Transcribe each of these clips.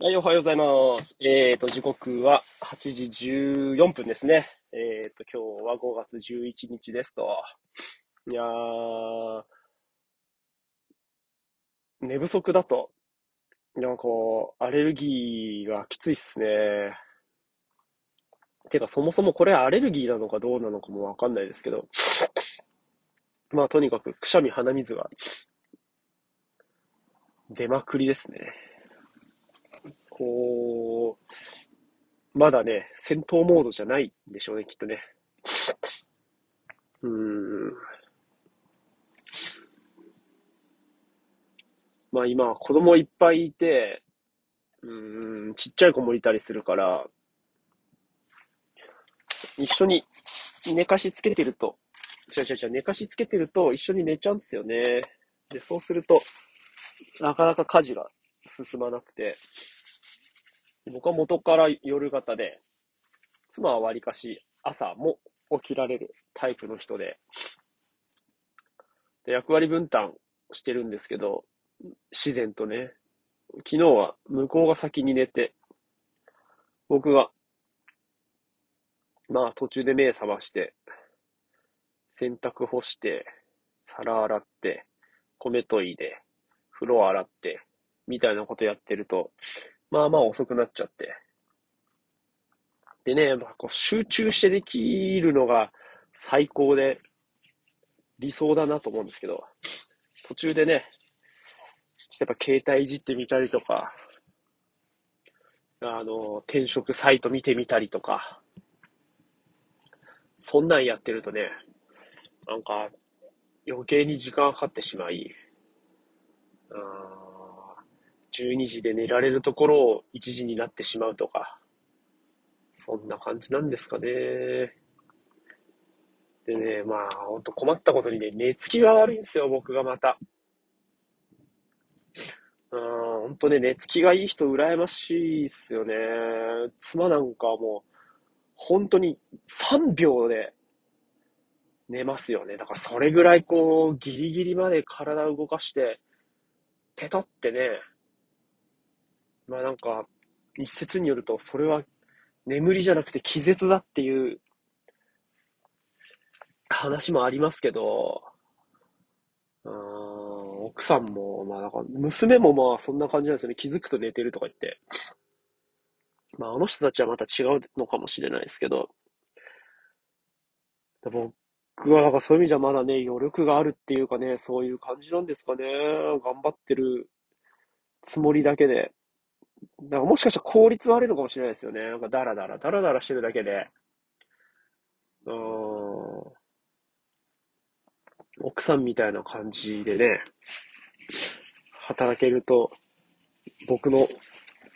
はい、おはようございます。えっ、と、時刻は8時14分ですね。えっ、と、今日は5月11日ですと。いやー、寝不足だと、なんかこう、アレルギーがきついっすね。てか、そもそもこれアレルギーなのかどうなのかもわかんないですけど、まあ、とにかく、くしゃみ、鼻水が出まくりですね。こう、まだね、戦闘モードじゃないんでしょうね、きっとね。うん。まあ今、子供いっぱいいて、うん、ちっちゃい子もいたりするから、一緒に寝かしつけてると、違う違う違う、寝かしつけてると一緒に寝ちゃうんですよね。で、そうすると、なかなか家事が進まなくて、僕は元から夜型で、妻はわりかし朝も起きられるタイプの人で、で役割分担してるんですけど、自然とね、昨日は向こうが先に寝て、僕が、まあ途中で目覚まして、洗濯干して、皿洗って、米研いで、風呂洗って、みたいなことやってると、まあまあ遅くなっちゃって。でね、まあ、こう集中してできるのが最高で理想だなと思うんですけど、途中でね、ちょっとやっぱ携帯いじってみたりとか、あの、転職サイト見てみたりとか、そんなんやってるとね、なんか余計に時間かかってしまい、あー12時で寝られるところを1時になってしまうとか、そんな感じなんですかね。でね、まあ、ほんと困ったことにね、寝つきが悪いんですよ、僕がまた。うん、ほんとね、寝つきがいい人羨ましいっすよね。妻なんかもう、本当に3秒で寝ますよね。だからそれぐらいこう、ギリギリまで体を動かして、ペトってね、まあなんか、一説によると、それは眠りじゃなくて気絶だっていう話もありますけど、うん、奥さんも、まあなんか、娘もまあそんな感じなんですよね。気づくと寝てるとか言って。まああの人たちはまた違うのかもしれないですけど、僕はなんかそういう意味じゃまだね、余力があるっていうかね、そういう感じなんですかね。頑張ってるつもりだけで。だかもしかしたら効率悪いのかもしれないですよね。なんかダラダラ、ダラダラしてるだけで。うーん。奥さんみたいな感じでね、働けると、僕の、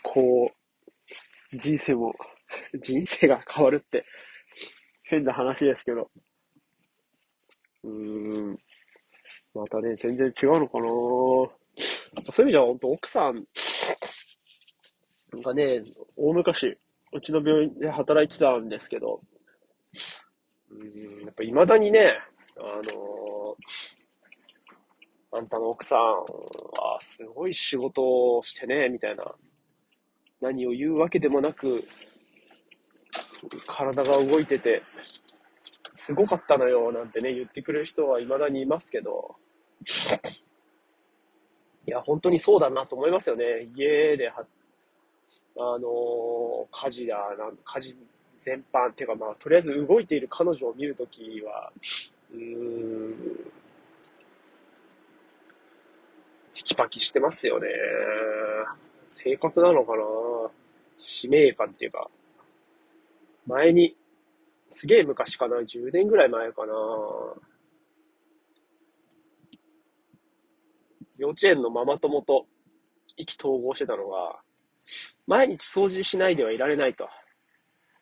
こう、人生も、人生が変わるって、変な話ですけど。うーん。またね、全然違うのかなそういう意味じゃ、本当奥さんがね、大昔、うちの病院で働いてたんですけど、うん、やっぱ未だにね、あのーあんたの奥さんはすごい仕事をしてね、みたいな。何を言うわけでもなく、体が動いてて、すごかったのよ、なんてね、言ってくれる人は未だにいますけど、いや、本当にそうだなと思いますよね。家で、あのー家事だ、なん家事全般っていうか、まあ、とりあえず動いている彼女を見るときは、うーん、テキパキしてますよね。性格なのかな？使命感っていうか、前に、すげえ昔かな ?10 年ぐらい前かな幼稚園のママ友と意気投合してたのが、毎日掃除しないではいられないと。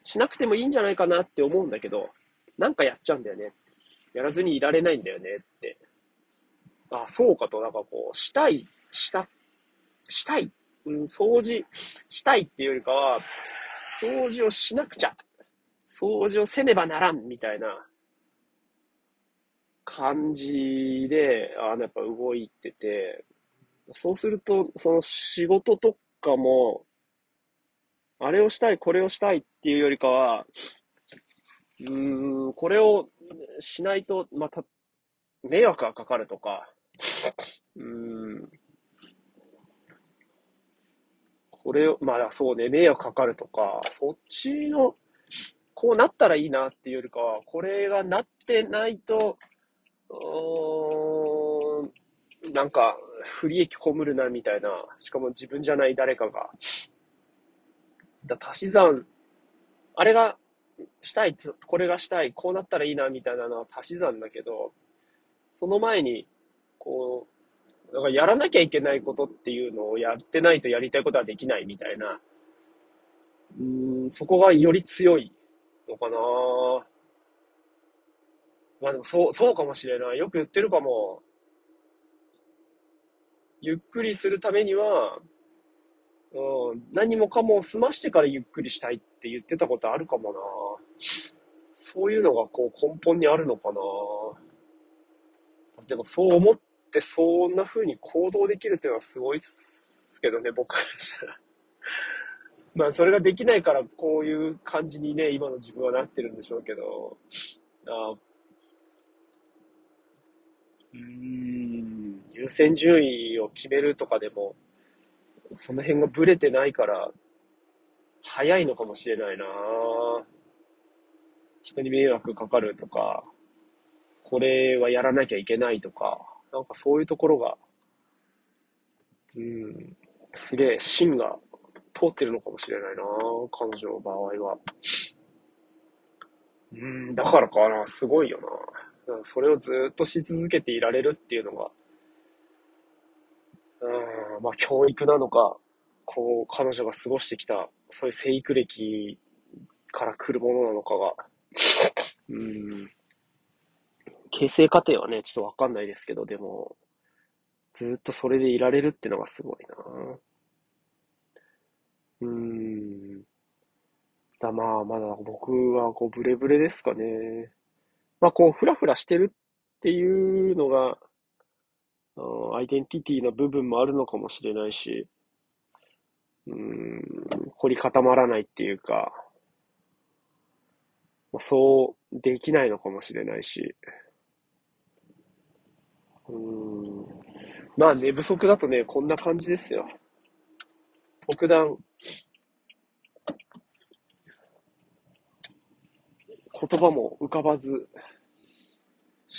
しなくてもいいんじゃないかなって思うんだけど、なんかやっちゃうんだよね。やらずにいられないんだよねって。あ、そうかと、なんかこう、したい、した、したい、うん、掃除したいっていうよりかは、掃除をしなくちゃ。掃除をせねばならん、みたいな感じで、あの、やっぱ動いてて、そうすると、その仕事とかも、あれをしたい、これをしたいっていうよりかは、うーん、これをしないと、また、迷惑がかかるとか、うーん、これを、まあそうね、迷惑かかるとか、そっちの、こうなったらいいなっていうよりかは、これがなってないと、うーん、なんか、不利益被るなみたいな、しかも自分じゃない誰かが、だ足し算、あれがしたい、これがしたい、こうなったらいいなみたいなのは足し算だけど、その前に、こう、だからやらなきゃいけないことっていうのをやってないとやりたいことはできないみたいな、うん、そこがより強いのかなまあでもそう、そうかもしれない。よく言ってるかも。ゆっくりするためには、何もかも済ましてからゆっくりしたいって言ってたことあるかもな。そういうのがこう根本にあるのかな。でもそう思ってそんな風に行動できるっていうのはすごいっすけどね、僕からしたら。まあそれができないからこういう感じにね、今の自分はなってるんでしょうけど、あうん、優先順位を決めるとかでも、その辺がブレてないから、早いのかもしれないな人に迷惑かかるとか、これはやらなきゃいけないとか、なんかそういうところが、うん、すげえ芯が通ってるのかもしれないな彼女の場合は。うん、だからかな、すごいよな。それをずっとし続けていられるっていうのが、うん、まあ教育なのか、こう、彼女が過ごしてきた、そういう生育歴から来るものなのかが、うん、形成過程はね、ちょっとわかんないですけど、でも、ずっとそれでいられるってのがすごいな。うーん。だ、まあ、まだ僕はこうブレブレですかね。まあ、こう、ふらふらしてるっていうのが、アイデンティティの部分もあるのかもしれないし、うーん、凝り固まらないっていうか、そうできないのかもしれないし、うーん、まあ寝不足だとね、こんな感じですよ。特段、言葉も浮かばず、思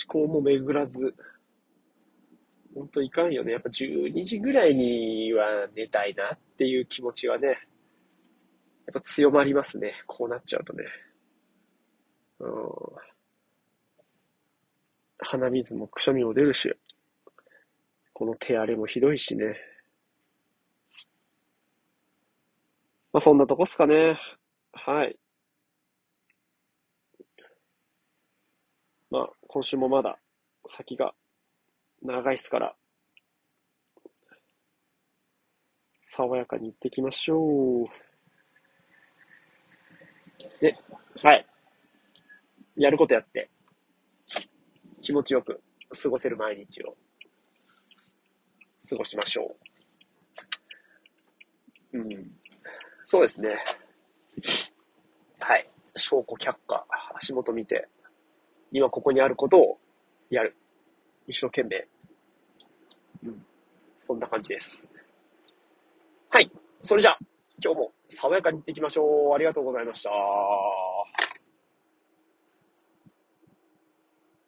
考も巡らず、ほんといかんよね。やっぱ12時ぐらいには寝たいなっていう気持ちがね、やっぱ強まりますね。こうなっちゃうとね。うん。鼻水もくしゃみも出るし、この手荒れもひどいしね。まあそんなとこっすかね。はい。まあ今週もまだ先が長いっすから、爽やかに行ってきましょう。で、はい。やることやって、気持ちよく過ごせる毎日を過ごしましょう。うん。そうですね。はい。証拠却下、足元見て、今ここにあることをやる。一生懸命。うん。そんな感じです。はい。それじゃあ、今日も爽やかに行っていきましょう。ありがとうございました。